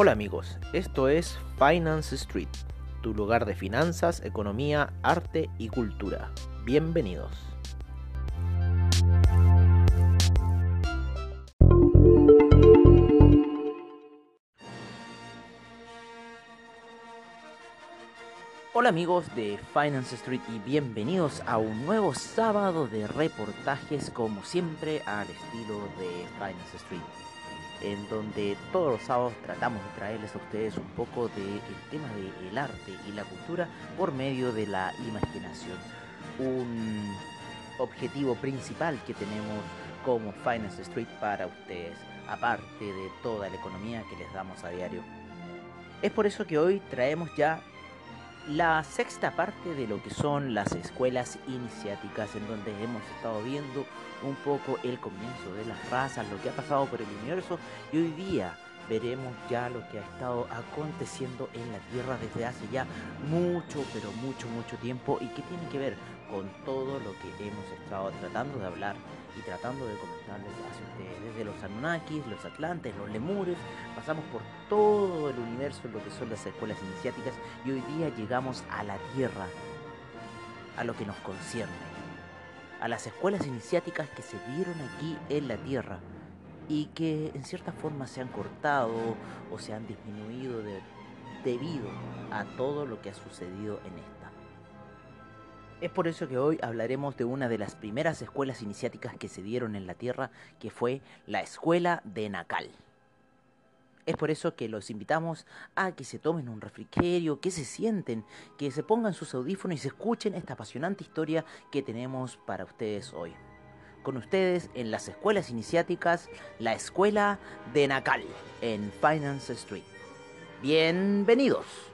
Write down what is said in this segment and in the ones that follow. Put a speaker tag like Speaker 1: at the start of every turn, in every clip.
Speaker 1: Hola amigos, esto es Finance Street, tu lugar de finanzas, economía, arte y cultura. Bienvenidos. Hola amigos de Finance Street y bienvenidos a un nuevo sábado de reportajes como siempre al estilo de Finance Street en donde todos los sábados tratamos de traerles a ustedes un poco del tema del arte y la cultura por medio de la imaginación. Un objetivo principal que tenemos como Finance Street para ustedes, aparte de toda la economía que les damos a diario. Es por eso que hoy traemos ya la sexta parte de lo que son las escuelas iniciáticas, en donde hemos estado viendo un poco el comienzo de las razas, lo que ha pasado por el universo, y hoy día veremos ya lo que ha estado aconteciendo en la Tierra desde hace ya mucho, pero mucho, mucho tiempo, y que tiene que ver con todo lo que hemos estado tratando de hablar y tratando de comentarles hacia ustedes. Desde los Anunnakis, los Atlantes, los Lemures, pasamos por todo el universo, lo que son las escuelas iniciáticas, y hoy día llegamos a la Tierra, a lo que nos concierne, a las escuelas iniciáticas que se dieron aquí en la Tierra y que en cierta forma se han cortado o se han disminuido debido a todo lo que ha sucedido en esta. Es por eso que hoy hablaremos de una de las primeras escuelas iniciáticas que se dieron en la Tierra, que fue la Escuela de Nacal. Es por eso que los invitamos a que se tomen un refrigerio, que se sienten, que se pongan sus audífonos y se escuchen esta apasionante historia que tenemos para ustedes hoy. Con ustedes en las escuelas iniciáticas, la Escuela de Nacal, en Finance Street. Bienvenidos.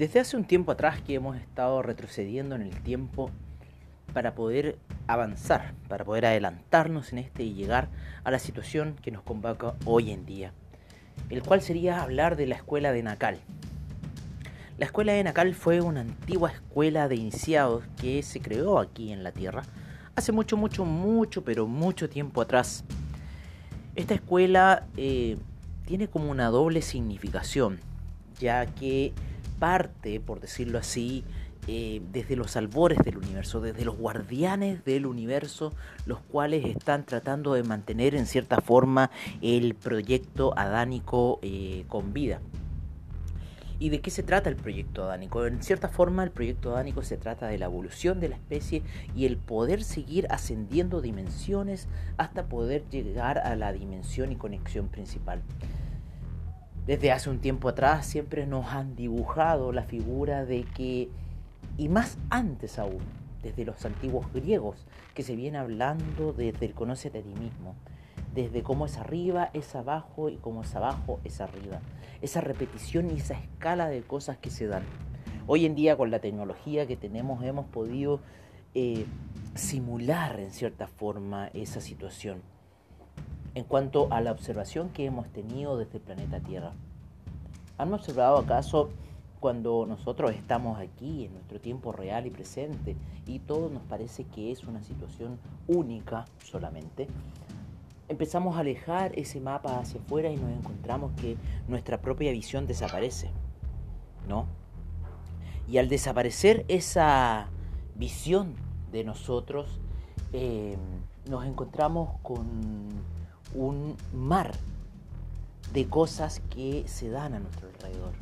Speaker 1: Desde hace un tiempo atrás que hemos estado retrocediendo en el tiempo para poder avanzar, para poder adelantarnos en este y llegar a la situación que nos convoca hoy en día, el cual sería hablar de la escuela de Nacal. La escuela de Nacal fue una antigua escuela de iniciados que se creó aquí en la Tierra hace mucho, mucho, mucho, pero mucho tiempo atrás. Esta escuela eh, tiene como una doble significación, ya que parte, por decirlo así, eh, desde los albores del universo, desde los guardianes del universo, los cuales están tratando de mantener en cierta forma el proyecto adánico eh, con vida. ¿Y de qué se trata el proyecto adánico? En cierta forma el proyecto adánico se trata de la evolución de la especie y el poder seguir ascendiendo dimensiones hasta poder llegar a la dimensión y conexión principal. Desde hace un tiempo atrás siempre nos han dibujado la figura de que, y más antes aún, desde los antiguos griegos, que se viene hablando desde el conócete a ti mismo, desde cómo es arriba es abajo y cómo es abajo es arriba. Esa repetición y esa escala de cosas que se dan. Hoy en día con la tecnología que tenemos hemos podido eh, simular en cierta forma esa situación en cuanto a la observación que hemos tenido desde el planeta Tierra. ¿Han observado acaso cuando nosotros estamos aquí en nuestro tiempo real y presente y todo nos parece que es una situación única solamente? Empezamos a alejar ese mapa hacia afuera y nos encontramos que nuestra propia visión desaparece, ¿no? Y al desaparecer esa visión de nosotros, eh, nos encontramos con un mar de cosas que se dan a nuestro alrededor.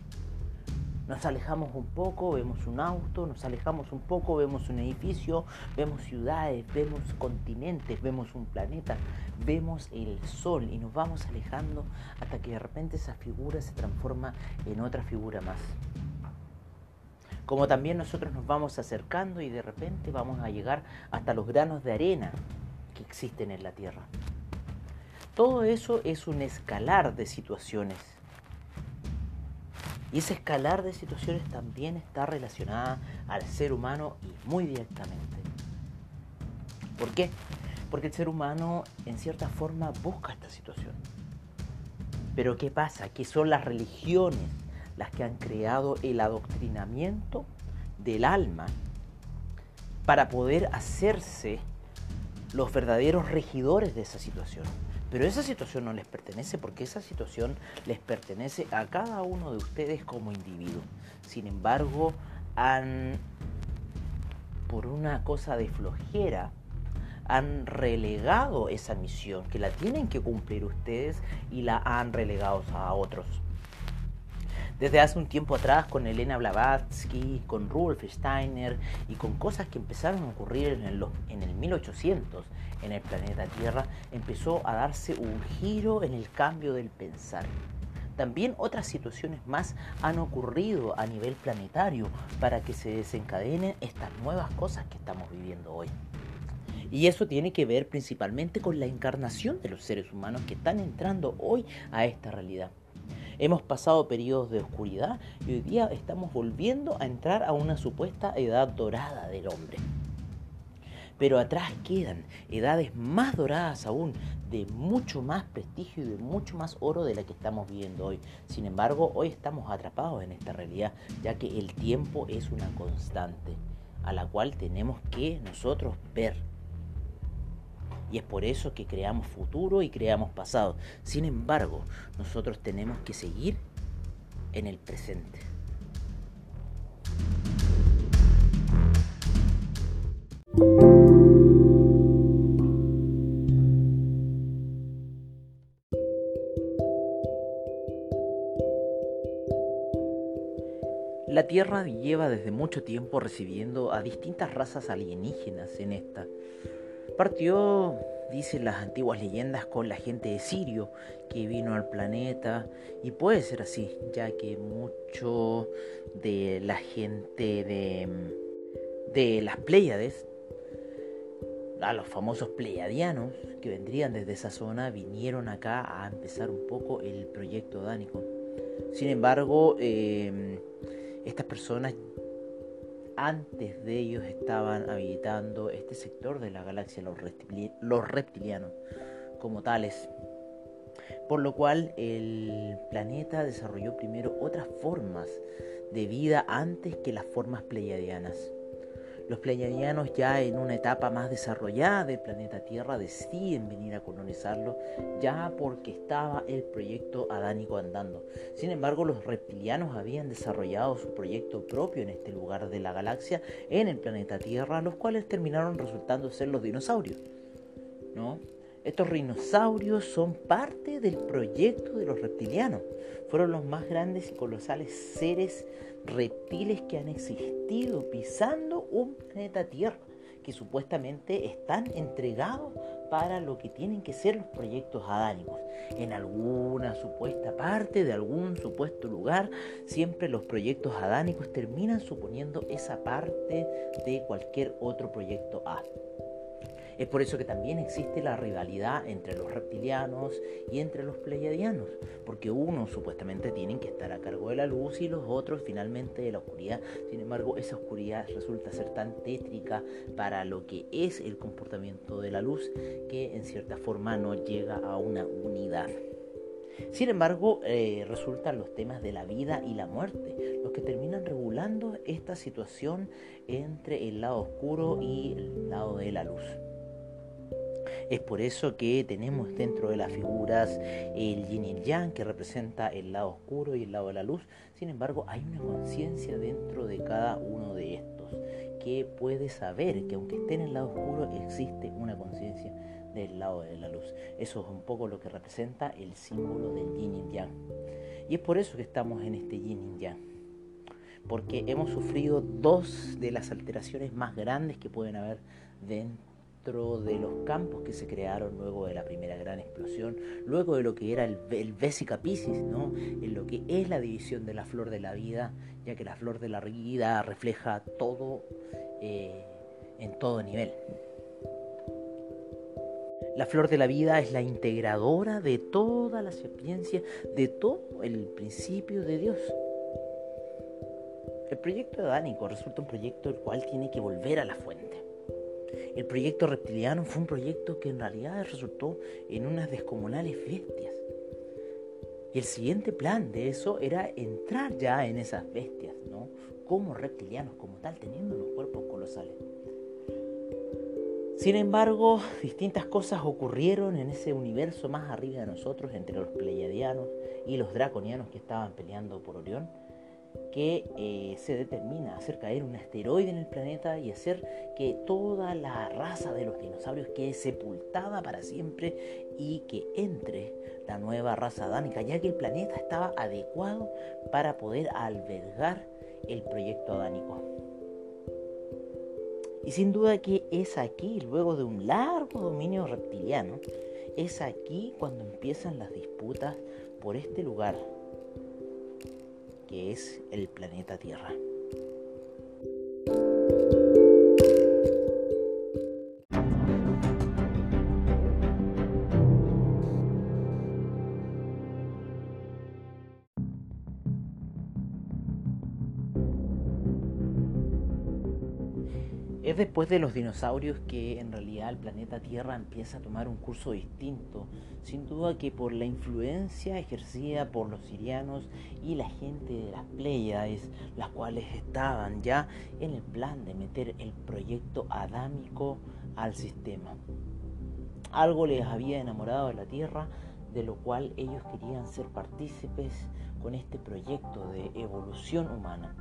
Speaker 1: Nos alejamos un poco, vemos un auto, nos alejamos un poco, vemos un edificio, vemos ciudades, vemos continentes, vemos un planeta, vemos el sol y nos vamos alejando hasta que de repente esa figura se transforma en otra figura más. Como también nosotros nos vamos acercando y de repente vamos a llegar hasta los granos de arena que existen en la Tierra. Todo eso es un escalar de situaciones. Y ese escalar de situaciones también está relacionada al ser humano y muy directamente. ¿Por qué? Porque el ser humano en cierta forma busca esta situación. Pero ¿qué pasa? Que son las religiones las que han creado el adoctrinamiento del alma para poder hacerse los verdaderos regidores de esa situación. Pero esa situación no les pertenece porque esa situación les pertenece a cada uno de ustedes como individuo. Sin embargo, han, por una cosa de flojera, han relegado esa misión que la tienen que cumplir ustedes y la han relegado a otros. Desde hace un tiempo atrás con Elena Blavatsky, con Rudolf Steiner y con cosas que empezaron a ocurrir en el, en el 1800 en el planeta Tierra, empezó a darse un giro en el cambio del pensar. También otras situaciones más han ocurrido a nivel planetario para que se desencadenen estas nuevas cosas que estamos viviendo hoy. Y eso tiene que ver principalmente con la encarnación de los seres humanos que están entrando hoy a esta realidad. Hemos pasado periodos de oscuridad y hoy día estamos volviendo a entrar a una supuesta edad dorada del hombre. Pero atrás quedan edades más doradas aún, de mucho más prestigio y de mucho más oro de la que estamos viviendo hoy. Sin embargo, hoy estamos atrapados en esta realidad, ya que el tiempo es una constante a la cual tenemos que nosotros ver y es por eso que creamos futuro y creamos pasado. Sin embargo, nosotros tenemos que seguir en el presente. La Tierra lleva desde mucho tiempo recibiendo a distintas razas alienígenas en esta Partió, dicen las antiguas leyendas, con la gente de Sirio que vino al planeta y puede ser así, ya que mucho de la gente de, de las Pléyades, a los famosos pleiadianos que vendrían desde esa zona, vinieron acá a empezar un poco el proyecto dánico. Sin embargo, eh, estas personas antes de ellos estaban habitando este sector de la galaxia, los, reptilianos como tales. Por lo cual el planeta desarrolló primero otras formas de vida antes que las formas pleiadianas. Los pleiadianos ya en una etapa más desarrollada del planeta Tierra deciden venir a colonizarlo ya porque estaba el proyecto adánico andando. Sin embargo, los reptilianos habían desarrollado su proyecto propio en este lugar de la galaxia, en el planeta Tierra, los cuales terminaron resultando ser los dinosaurios. ¿No? Estos dinosaurios son parte del proyecto de los reptilianos. Fueron los más grandes y colosales seres reptiles que han existido pisando un planeta Tierra, que supuestamente están entregados para lo que tienen que ser los proyectos adánicos. En alguna supuesta parte, de algún supuesto lugar, siempre los proyectos adánicos terminan suponiendo esa parte de cualquier otro proyecto A. Es por eso que también existe la rivalidad entre los reptilianos y entre los pleiadianos, porque unos supuestamente tienen que estar a cargo de la luz y los otros finalmente de la oscuridad. Sin embargo, esa oscuridad resulta ser tan tétrica para lo que es el comportamiento de la luz que en cierta forma no llega a una unidad. Sin embargo, eh, resultan los temas de la vida y la muerte los que terminan regulando esta situación entre el lado oscuro y el lado de la luz. Es por eso que tenemos dentro de las figuras el yin y el yang, que representa el lado oscuro y el lado de la luz. Sin embargo, hay una conciencia dentro de cada uno de estos que puede saber que aunque esté en el lado oscuro, existe una conciencia del lado de la luz. Eso es un poco lo que representa el símbolo del yin y yang. Y es por eso que estamos en este yin y yang. Porque hemos sufrido dos de las alteraciones más grandes que pueden haber dentro de los campos que se crearon luego de la primera gran explosión, luego de lo que era el, el Piscis, ¿no? en lo que es la división de la flor de la vida, ya que la flor de la vida refleja todo eh, en todo nivel. La flor de la vida es la integradora de toda la sapiencia, de todo el principio de Dios. El proyecto adánico resulta un proyecto el cual tiene que volver a la fuente. El proyecto reptiliano fue un proyecto que en realidad resultó en unas descomunales bestias. Y el siguiente plan de eso era entrar ya en esas bestias, ¿no? Como reptilianos, como tal, teniendo unos cuerpos colosales. Sin embargo, distintas cosas ocurrieron en ese universo más arriba de nosotros, entre los pleiadianos y los draconianos que estaban peleando por Orión, que eh, se determina hacer caer un asteroide en el planeta y hacer que toda la raza de los dinosaurios quede sepultada para siempre y que entre la nueva raza dánica, ya que el planeta estaba adecuado para poder albergar el proyecto adánico. Y sin duda que es aquí, luego de un largo dominio reptiliano, es aquí cuando empiezan las disputas por este lugar, que es el planeta Tierra. Después de los dinosaurios que en realidad el planeta Tierra empieza a tomar un curso distinto, sin duda que por la influencia ejercida por los sirianos y la gente de las Pleiades, las cuales estaban ya en el plan de meter el proyecto adámico al sistema. Algo les había enamorado de la Tierra, de lo cual ellos querían ser partícipes con este proyecto de evolución humana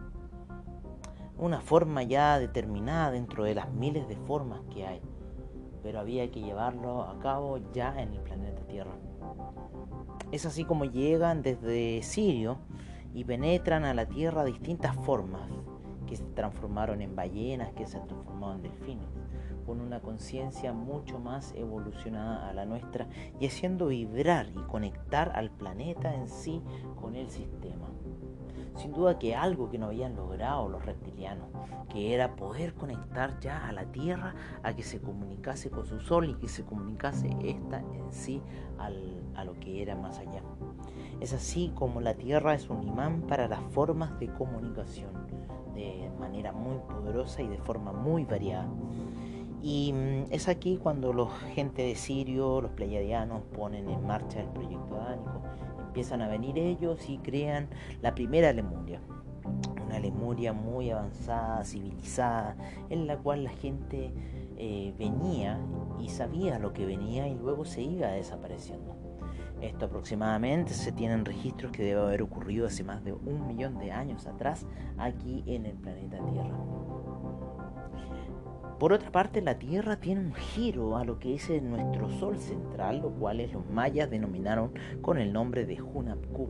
Speaker 1: una forma ya determinada dentro de las miles de formas que hay, pero había que llevarlo a cabo ya en el planeta Tierra. Es así como llegan desde Sirio y penetran a la Tierra distintas formas que se transformaron en ballenas, que se transformaron en delfines, con una conciencia mucho más evolucionada a la nuestra y haciendo vibrar y conectar al planeta en sí con el sistema sin duda que algo que no habían logrado los reptilianos, que era poder conectar ya a la Tierra a que se comunicase con su Sol y que se comunicase esta en sí a lo que era más allá. Es así como la Tierra es un imán para las formas de comunicación, de manera muy poderosa y de forma muy variada. Y mm, es aquí cuando los gente de Sirio, los pleiadianos, ponen en marcha el proyecto adánico empiezan a venir ellos y crean la primera Lemuria. Una Lemuria muy avanzada, civilizada, en la cual la gente eh, venía y sabía lo que venía y luego se iba desapareciendo. Esto aproximadamente se tienen registros que debe haber ocurrido hace más de un millón de años atrás aquí en el planeta Tierra. Por otra parte, la Tierra tiene un giro a lo que es nuestro Sol central, lo cual los mayas denominaron con el nombre de Hunapku.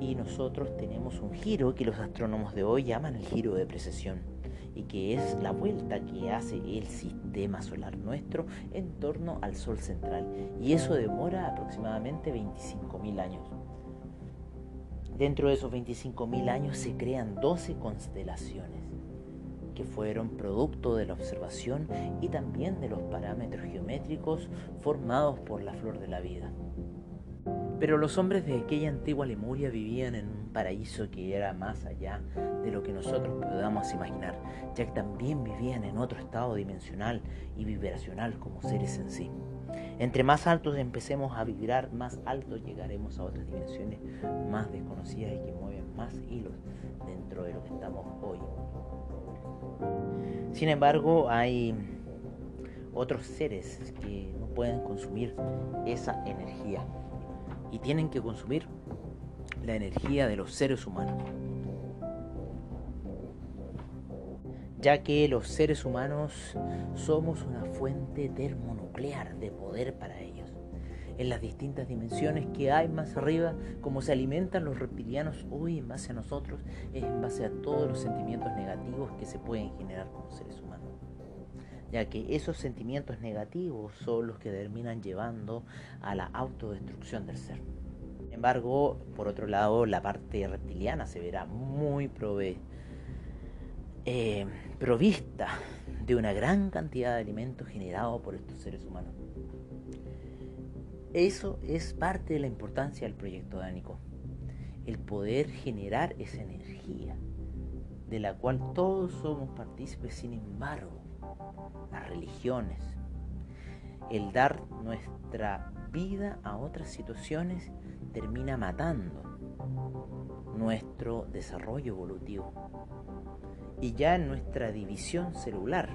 Speaker 1: Y nosotros tenemos un giro que los astrónomos de hoy llaman el giro de precesión, y que es la vuelta que hace el sistema solar nuestro en torno al Sol central. Y eso demora aproximadamente 25.000 años. Dentro de esos 25.000 años se crean 12 constelaciones que fueron producto de la observación y también de los parámetros geométricos formados por la flor de la vida. Pero los hombres de aquella antigua Lemuria vivían en un paraíso que era más allá de lo que nosotros podamos imaginar, ya que también vivían en otro estado dimensional y vibracional como seres en sí. Entre más altos empecemos a vibrar, más altos llegaremos a otras dimensiones más desconocidas y que mueven más hilos dentro de lo que estamos hoy. Sin embargo, hay otros seres que no pueden consumir esa energía y tienen que consumir la energía de los seres humanos. Ya que los seres humanos somos una fuente termonuclear de poder para ellos. En las distintas dimensiones que hay más arriba, como se alimentan los reptilianos hoy en base a nosotros, es en base a todos los sentimientos negativos que se pueden generar como seres humanos ya que esos sentimientos negativos son los que terminan llevando a la autodestrucción del ser. Sin embargo, por otro lado, la parte reptiliana se verá muy eh, provista de una gran cantidad de alimentos generados por estos seres humanos. Eso es parte de la importancia del proyecto dánico, el poder generar esa energía de la cual todos somos partícipes, sin embargo, las religiones, el dar nuestra vida a otras situaciones termina matando nuestro desarrollo evolutivo. Y ya en nuestra división celular,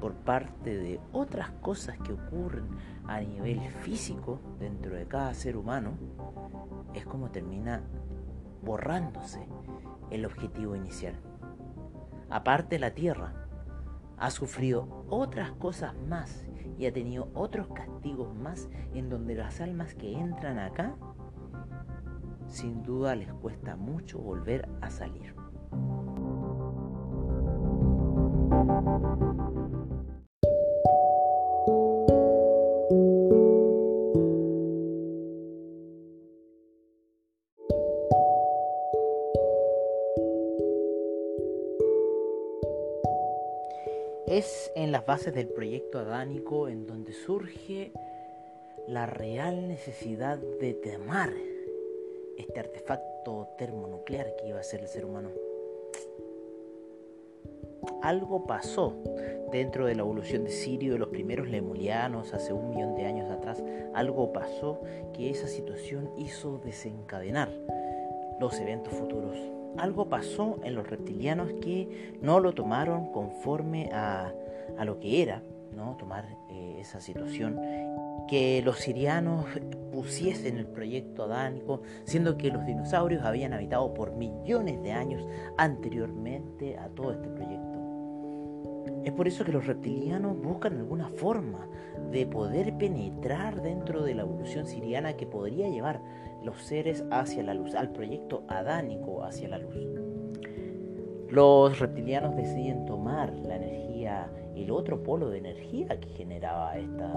Speaker 1: por parte de otras cosas que ocurren a nivel físico dentro de cada ser humano, es como termina borrándose el objetivo inicial. Aparte la Tierra ha sufrido otras cosas más y ha tenido otros castigos más en donde las almas que entran acá sin duda les cuesta mucho volver a salir. Es en las bases del proyecto adánico en donde surge la real necesidad de temar este artefacto termonuclear que iba a ser el ser humano. Algo pasó dentro de la evolución de Sirio de los primeros lemulianos hace un millón de años atrás. Algo pasó que esa situación hizo desencadenar los eventos futuros algo pasó en los reptilianos que no lo tomaron conforme a, lo que era, ¿no? tomar eh, esa situación, que los sirianos pusiesen el proyecto adánico, siendo que los dinosaurios habían habitado por millones de años anteriormente a todo este proyecto. Es por eso que los reptilianos buscan alguna forma de poder penetrar dentro de la evolución siriana que podría llevar los seres hacia la luz, al proyecto adánico hacia la luz. Los reptilianos deciden tomar la energía, el otro polo de energía que generaba esta,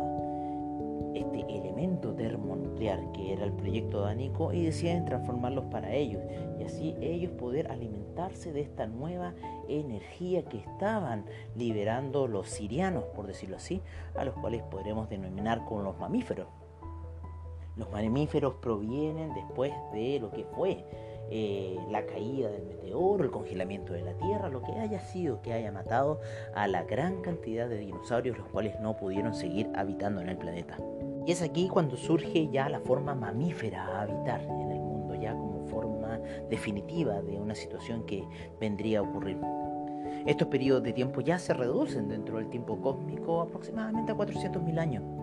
Speaker 1: este elemento termonuclear que era el proyecto adánico y deciden transformarlos para ellos y así ellos poder alimentarse de esta nueva energía que estaban liberando los sirianos, por decirlo así, a los cuales podremos denominar como los mamíferos. Los mamíferos provienen después de lo que fue eh, la caída del meteoro, el congelamiento de la Tierra, lo que haya sido que haya matado a la gran cantidad de dinosaurios los cuales no pudieron seguir habitando en el planeta. Y es aquí cuando surge ya la forma mamífera a habitar en el mundo, ya como forma definitiva de una situación que vendría a ocurrir. Estos periodos de tiempo ya se reducen dentro del tiempo cósmico aproximadamente a 400.000 años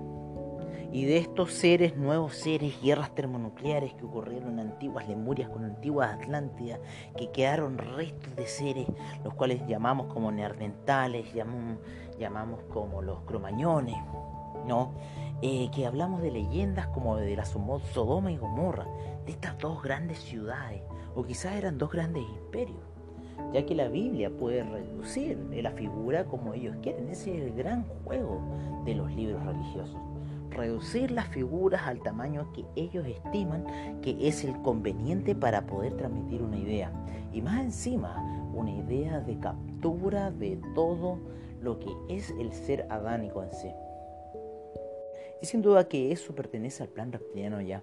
Speaker 1: y de estos seres, nuevos seres, guerras termonucleares que ocurrieron en antiguas Lemurias con antiguas Atlántidas, que quedaron restos de seres, los cuales llamamos como neandertales, llamamos, como los cromañones, ¿no? Eh, que hablamos de leyendas como de la Sodoma y Gomorra, de estas dos grandes ciudades, o quizás eran dos grandes imperios, ya que la Biblia puede reducir la figura como ellos quieren, ese es el gran juego de los libros religiosos reducir las figuras al tamaño que ellos estiman que es el conveniente para poder transmitir una idea. Y más encima, una idea de captura de todo lo que es el ser adánico en sí. Y sin duda que eso pertenece al plan reptiliano ya.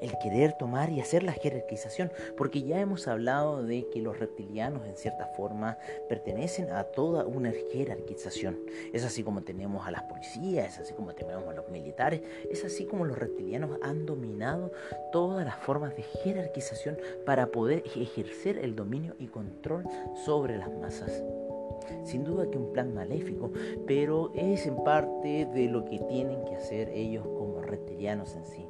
Speaker 1: El querer tomar y hacer la jerarquización. Porque ya hemos hablado de que los reptilianos en cierta forma pertenecen a toda una jerarquización. Es así como tenemos a las policías, es así como tenemos a los militares, es así como los reptilianos han dominado todas las formas de jerarquización para poder ejercer el dominio y control sobre las masas. Sin duda que un plan maléfico, pero es en parte de lo que tienen que hacer ellos como reptilianos en sí.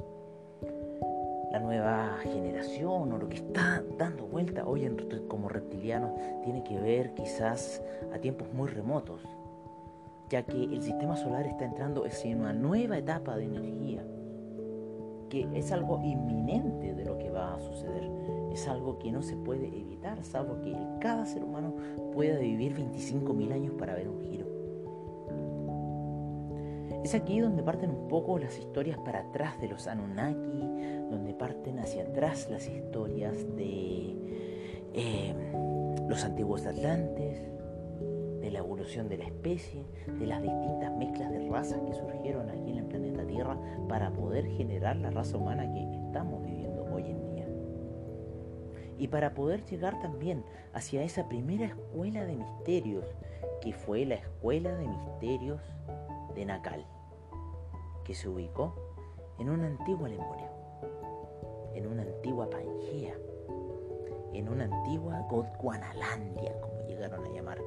Speaker 1: La nueva generación o lo que está dando vuelta hoy en, como reptilianos tiene que ver quizás a tiempos muy remotos, ya que el sistema solar está entrando en una nueva etapa de energía, que es algo inminente de lo que va a suceder es algo que no se puede evitar, salvo que cada ser humano pueda vivir 25.000 años para ver un giro. Es aquí donde parten un poco las historias para atrás de los Anunnaki, donde parten hacia atrás las historias de eh, los antiguos atlantes, de la evolución de la especie, de las distintas mezclas de razas que surgieron aquí en el planeta Tierra para poder generar la raza humana que estamos viviendo hoy en día. Y para poder llegar también hacia esa primera escuela de misterios que fue la escuela de misterios de Nacal, que se ubicó en una antigua Lemuria, en una antigua Pangea, en una antigua Gondwanalandia, como llegaron a llamar.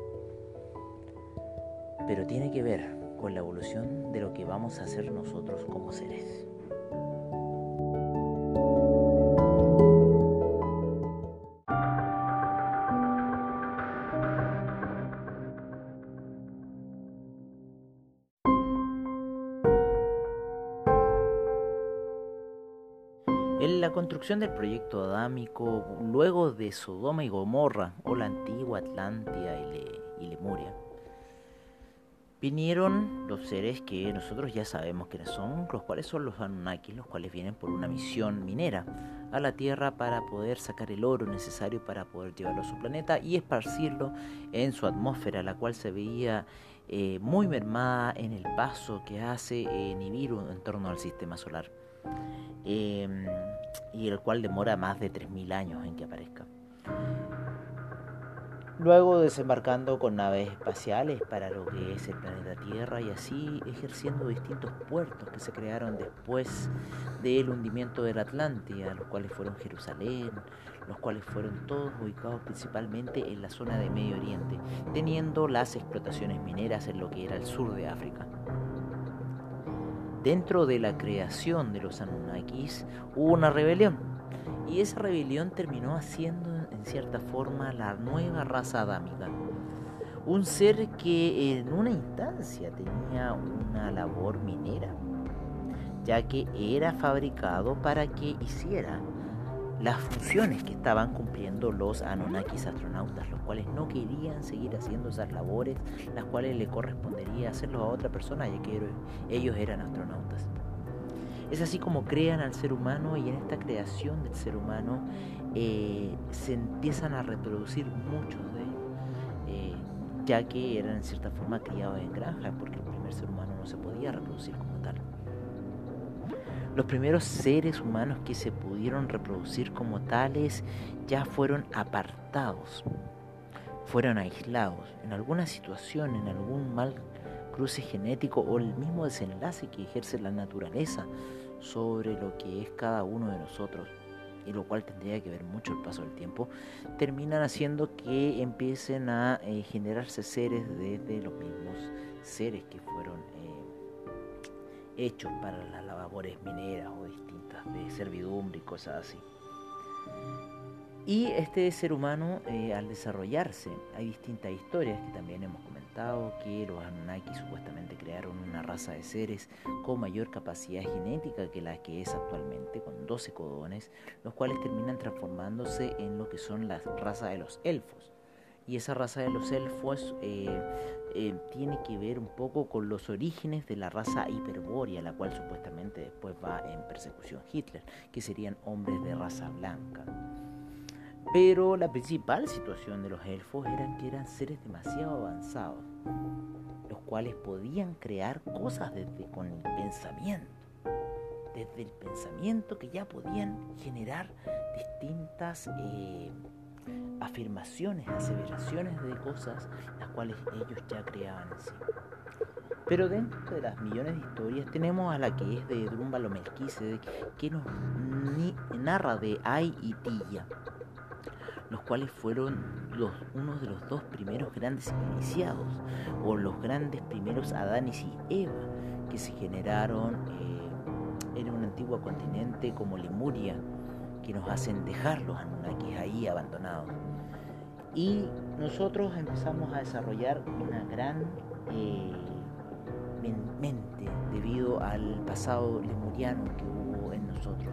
Speaker 1: Pero tiene que ver con la evolución de lo que vamos a hacer nosotros como seres. Construcción del proyecto adámico, luego de Sodoma y Gomorra, o la antigua Atlántida y, Lemuria, vinieron los seres que nosotros ya sabemos quiénes son, los cuales son los Anunnakis, los cuales vienen por una misión minera a la Tierra para poder sacar el oro necesario para poder llevarlo a su planeta y esparcirlo en su atmósfera, la cual se veía eh, muy mermada en el paso que hace eh, Nibiru en torno al sistema solar. Em, y el cual demora más de 3.000 años en que aparezca. Luego desembarcando con naves espaciales para lo que es el planeta Tierra y así ejerciendo distintos puertos que se crearon después del hundimiento de la Atlántida, los cuales fueron Jerusalén, los cuales fueron todos ubicados principalmente en la zona de Medio Oriente, teniendo las explotaciones mineras en lo que era el sur de África. Dentro de la creación de los Anunnakis hubo una rebelión y esa rebelión terminó haciendo en cierta forma la nueva raza adámica. Un ser que en una instancia tenía una labor minera, ya que era fabricado para que hiciera las funciones que estaban cumpliendo los Anunnakis astronautas, los cuales no querían seguir haciendo esas labores, las cuales le correspondería hacerlo a otra persona, ya que ellos eran astronautas. Es así como crean al ser humano y en esta creación del ser humano eh, se empiezan a reproducir muchos de ellos, eh, ya que eran en cierta forma criados en granjas, porque el primer ser humano no se podía reproducir como. Los primeros seres humanos que se pudieron reproducir como tales ya fueron apartados, fueron aislados. En alguna situación, en algún mal cruce genético o el mismo desenlace que ejerce la naturaleza sobre lo que es cada uno de nosotros, y lo cual tendría que ver mucho el paso del tiempo, terminan haciendo que empiecen a eh, generarse seres desde los mismos seres que fueron hechos para las labores mineras o distintas de servidumbre y cosas así. Y este ser humano, eh, al desarrollarse, hay distintas historias que también hemos comentado, que los Anunnaki supuestamente crearon una raza de seres con mayor capacidad genética que la que es actualmente, con 12 codones, los cuales terminan transformándose en lo que son las razas de los elfos y esa raza de los elfos eh, eh, tiene que ver un poco con los orígenes de la raza hiperbórea, la cual supuestamente después va en persecución Hitler, que serían hombres de raza blanca. Pero la principal situación de los elfos era que eran seres demasiado avanzados, los cuales podían crear cosas desde con el pensamiento, desde el pensamiento que ya podían generar distintas eh, afirmaciones, aseveraciones de cosas las cuales ellos ya creaban en sí. Pero dentro de las millones de historias tenemos a la que es de Drúmbalo Melquisedec, que nos narra de Ai y Tilla, los cuales fueron los, unos de los dos primeros grandes iniciados, o los grandes primeros Adanis y Eva, que se generaron eh, en un antiguo continente como Lemuria, que nos hacen dejar los Anunnakis ahí abandonados. Y nosotros empezamos a desarrollar una gran eh, mente debido al pasado lemuriano que hubo en nosotros.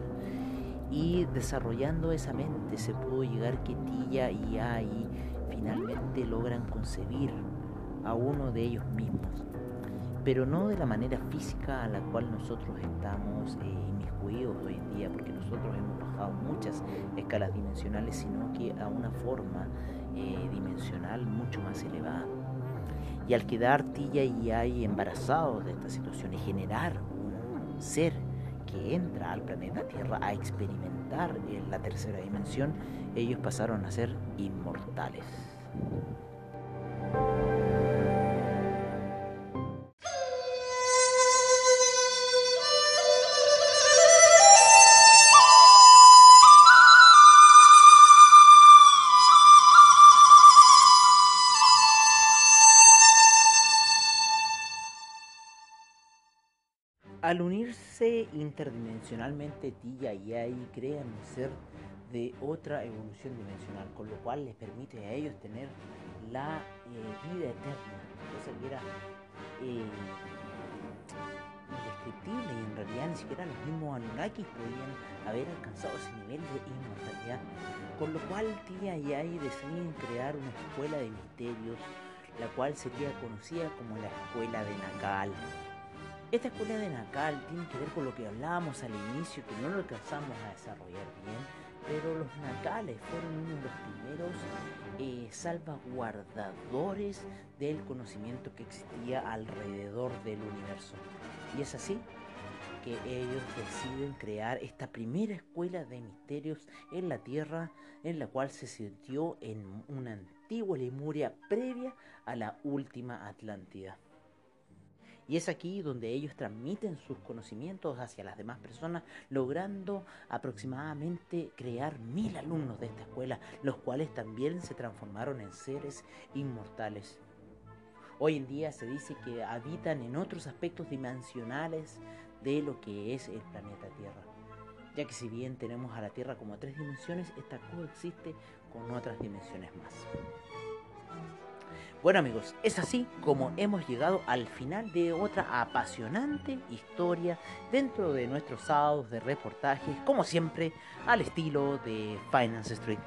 Speaker 1: Y desarrollando esa mente se pudo llegar que Tilla y Ai finalmente logran concebir a uno de ellos mismos, pero no de la manera física a la cual nosotros estamos eh, inmiscuidos hoy en día, porque nosotros hemos bajado muchas escalas dimensionales, sino que a una forma eh, dimensional mucho más elevada. Y al quedar Tilla y Ai embarazados de esta situación y generar un ser que entra al planeta Tierra a experimentar en la tercera dimensión, ellos pasaron a ser inmortales. Moverse interdimensionalmente Tilla y ahí crean un ser de otra evolución dimensional, con lo cual les permite a ellos tener la eh, vida eterna, cosa que era eh, indescriptible y en realidad ni siquiera los mismos Anunnakis podían haber alcanzado ese nivel de inmortalidad, con lo cual Tía y Ai deciden crear una escuela de misterios, la cual sería conocida como la escuela de Nakal. Esta escuela de Nakal tiene que ver con lo que hablábamos al inicio, que no lo alcanzamos a desarrollar bien, pero los Nakales fueron uno de los primeros eh, salvaguardadores del conocimiento que existía alrededor del universo. Y es así que ellos deciden crear esta primera escuela de misterios en la Tierra, en la cual se sintió en una antigua Lemuria previa a la última Atlántida. Y es aquí donde ellos transmiten sus conocimientos hacia las demás personas, logrando aproximadamente crear mil alumnos de esta escuela, los cuales también se transformaron en seres inmortales. Hoy en día se dice que habitan en otros aspectos dimensionales de lo que es el planeta Tierra. Ya que si bien tenemos a la Tierra como tres dimensiones, esta coexiste con otras dimensiones más. Bueno amigos, es así como hemos llegado al final de otra apasionante historia dentro de nuestros sábados de reportajes, como siempre, al estilo de Finance Street.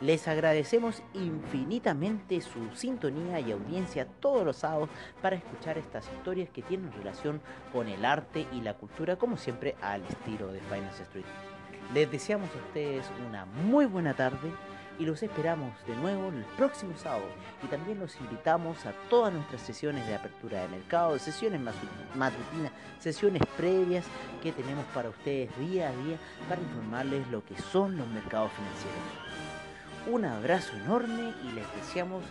Speaker 1: Les agradecemos infinitamente su sintonía y audiencia todos los sábados para escuchar estas historias que tienen relación con el arte y la cultura, como siempre, al estilo de Finance Street. Les deseamos a ustedes una muy buena tarde y los esperamos de nuevo el próximo sábado y también los invitamos a todas nuestras sesiones de apertura de mercado, sesiones matutinas, sesiones previas que tenemos para ustedes día a día para informarles lo que son los mercados financieros. Un abrazo enorme y les deseamos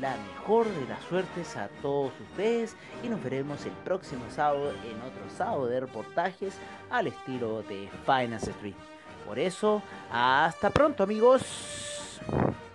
Speaker 1: la mejor de las suertes a todos ustedes y nos veremos el próximo sábado en otro sábado de reportajes al estilo de Finance Street. Por eso, hasta pronto amigos. guys.